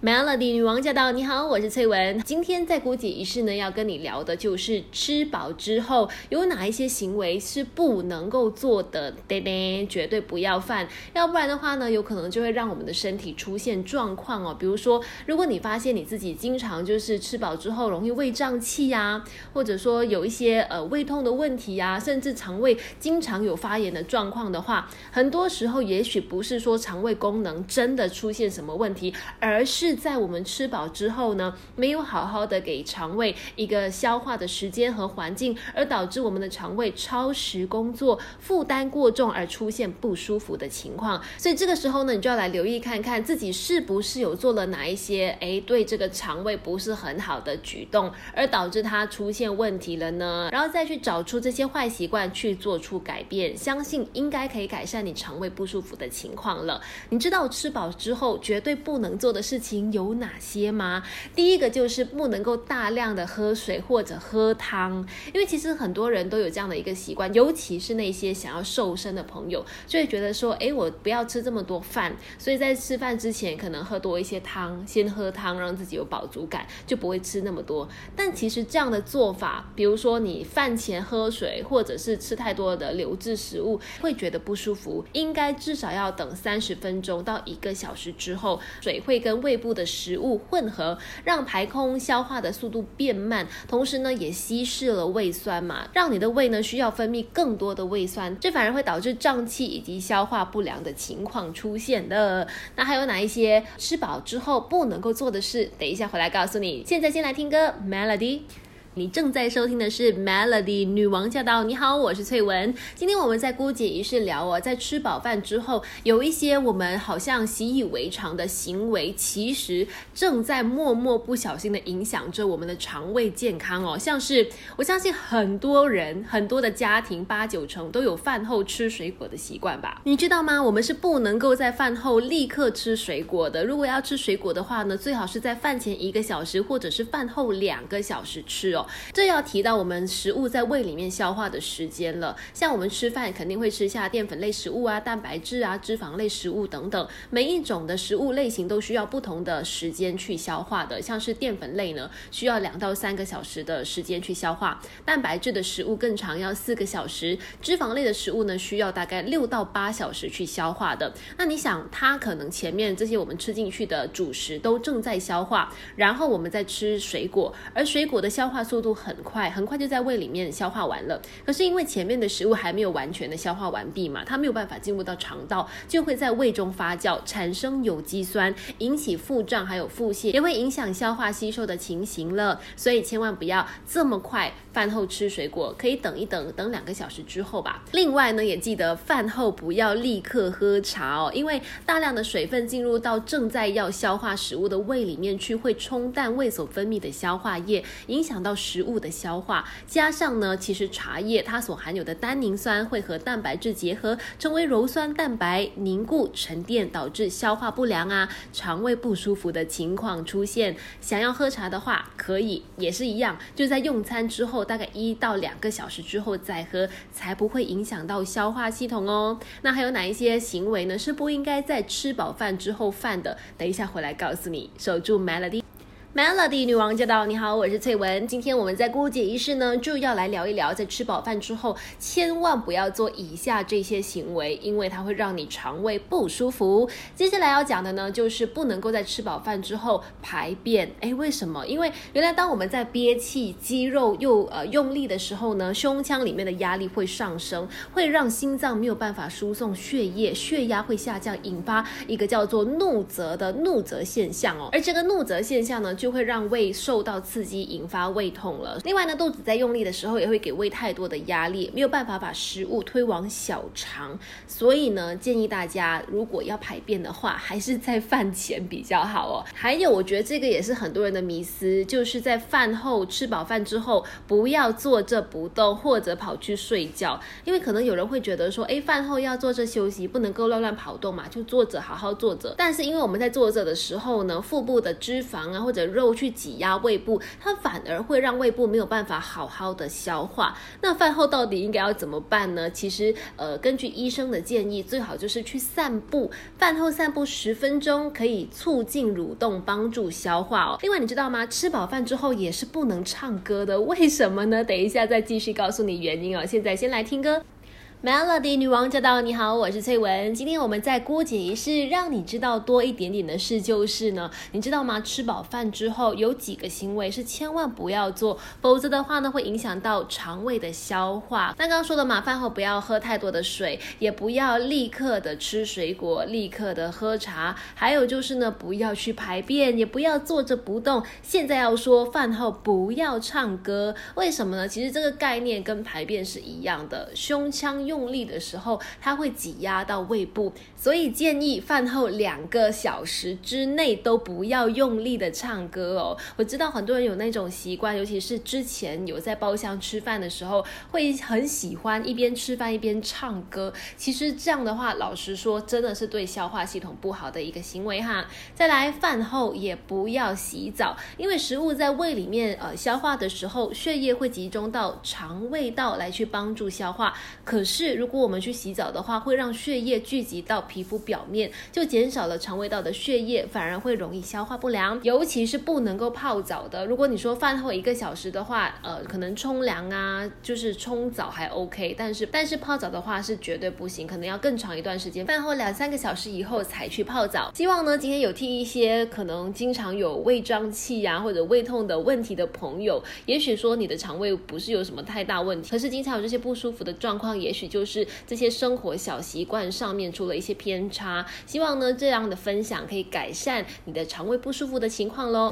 Melody 女王驾到！你好，我是翠文。今天在姑姐仪式呢，要跟你聊的就是吃饱之后有哪一些行为是不能够做的，对对，绝对不要犯，要不然的话呢，有可能就会让我们的身体出现状况哦。比如说，如果你发现你自己经常就是吃饱之后容易胃胀气呀，或者说有一些呃胃痛的问题呀，甚至肠胃经常有发炎的状况的话，很多时候也许不是说肠胃功能真的出现什么问题，而是。是在我们吃饱之后呢，没有好好的给肠胃一个消化的时间和环境，而导致我们的肠胃超时工作，负担过重而出现不舒服的情况。所以这个时候呢，你就要来留意看看自己是不是有做了哪一些哎对这个肠胃不是很好的举动，而导致它出现问题了呢？然后再去找出这些坏习惯去做出改变，相信应该可以改善你肠胃不舒服的情况了。你知道吃饱之后绝对不能做的事情。有哪些吗？第一个就是不能够大量的喝水或者喝汤，因为其实很多人都有这样的一个习惯，尤其是那些想要瘦身的朋友，就会觉得说，哎，我不要吃这么多饭，所以在吃饭之前可能喝多一些汤，先喝汤让自己有饱足感，就不会吃那么多。但其实这样的做法，比如说你饭前喝水，或者是吃太多的流质食物，会觉得不舒服，应该至少要等三十分钟到一个小时之后，水会跟胃部。的食物混合，让排空消化的速度变慢，同时呢也稀释了胃酸嘛，让你的胃呢需要分泌更多的胃酸，这反而会导致胀气以及消化不良的情况出现的。那还有哪一些吃饱之后不能够做的事？等一下回来告诉你。现在先来听歌，Melody。你正在收听的是 Melody 女王驾到！你好，我是翠文。今天我们在姑姐仪式聊哦，在吃饱饭之后，有一些我们好像习以为常的行为，其实正在默默不小心的影响着我们的肠胃健康哦。像是我相信很多人、很多的家庭，八九成都有饭后吃水果的习惯吧？你知道吗？我们是不能够在饭后立刻吃水果的。如果要吃水果的话呢，最好是在饭前一个小时，或者是饭后两个小时吃哦。这要提到我们食物在胃里面消化的时间了。像我们吃饭肯定会吃下淀粉类食物啊、蛋白质啊、脂肪类食物等等，每一种的食物类型都需要不同的时间去消化的。像是淀粉类呢，需要两到三个小时的时间去消化；蛋白质的食物更长，要四个小时；脂肪类的食物呢，需要大概六到八小时去消化的。那你想，它可能前面这些我们吃进去的主食都正在消化，然后我们再吃水果，而水果的消化速度很快，很快就在胃里面消化完了。可是因为前面的食物还没有完全的消化完毕嘛，它没有办法进入到肠道，就会在胃中发酵，产生有机酸，引起腹胀，还有腹泻，也会影响消化吸收的情形了。所以千万不要这么快饭后吃水果，可以等一等，等两个小时之后吧。另外呢，也记得饭后不要立刻喝茶哦，因为大量的水分进入到正在要消化食物的胃里面去，会冲淡胃所分泌的消化液，影响到。食物的消化，加上呢，其实茶叶它所含有的单宁酸会和蛋白质结合，成为鞣酸蛋白凝固沉淀，导致消化不良啊，肠胃不舒服的情况出现。想要喝茶的话，可以也是一样，就在用餐之后大概一到两个小时之后再喝，才不会影响到消化系统哦。那还有哪一些行为呢？是不应该在吃饱饭之后犯的？等一下回来告诉你。守住 Melody。Melody 女王驾到！你好，我是翠文。今天我们在姑姐仪式呢，就要来聊一聊，在吃饱饭之后，千万不要做以下这些行为，因为它会让你肠胃不舒服。接下来要讲的呢，就是不能够在吃饱饭之后排便。哎，为什么？因为原来当我们在憋气、肌肉又呃用力的时候呢，胸腔里面的压力会上升，会让心脏没有办法输送血液，血压会下降，引发一个叫做怒则的怒则现象哦。而这个怒则现象呢，就就会让胃受到刺激，引发胃痛了。另外呢，肚子在用力的时候，也会给胃太多的压力，没有办法把食物推往小肠。所以呢，建议大家如果要排便的话，还是在饭前比较好哦。还有，我觉得这个也是很多人的迷思，就是在饭后吃饱饭之后，不要坐着不动或者跑去睡觉，因为可能有人会觉得说，哎，饭后要坐着休息，不能够乱乱跑动嘛，就坐着好好坐着。但是因为我们在坐着的时候呢，腹部的脂肪啊或者肉去挤压胃部，它反而会让胃部没有办法好好的消化。那饭后到底应该要怎么办呢？其实，呃，根据医生的建议，最好就是去散步，饭后散步十分钟，可以促进蠕动，帮助消化哦。另外，你知道吗？吃饱饭之后也是不能唱歌的，为什么呢？等一下再继续告诉你原因哦。现在先来听歌。Melody 女王驾到！你好，我是翠文。今天我们在姑姐一事，让你知道多一点点的事，就是呢，你知道吗？吃饱饭之后有几个行为是千万不要做，否则的话呢，会影响到肠胃的消化。刚刚说的嘛，饭后不要喝太多的水，也不要立刻的吃水果，立刻的喝茶，还有就是呢，不要去排便，也不要坐着不动。现在要说饭后不要唱歌，为什么呢？其实这个概念跟排便是一样的，胸腔。用力的时候，它会挤压到胃部，所以建议饭后两个小时之内都不要用力的唱歌哦。我知道很多人有那种习惯，尤其是之前有在包厢吃饭的时候，会很喜欢一边吃饭一边唱歌。其实这样的话，老实说，真的是对消化系统不好的一个行为哈。再来，饭后也不要洗澡，因为食物在胃里面呃消化的时候，血液会集中到肠胃道来去帮助消化，可是。是，如果我们去洗澡的话，会让血液聚集到皮肤表面，就减少了肠胃道的血液，反而会容易消化不良。尤其是不能够泡澡的。如果你说饭后一个小时的话，呃，可能冲凉啊，就是冲澡还 OK，但是但是泡澡的话是绝对不行，可能要更长一段时间，饭后两三个小时以后才去泡澡。希望呢，今天有替一些可能经常有胃胀气呀或者胃痛的问题的朋友，也许说你的肠胃不是有什么太大问题，可是经常有这些不舒服的状况，也许就是这些生活小习惯上面出了一些偏差，希望呢这样的分享可以改善你的肠胃不舒服的情况喽。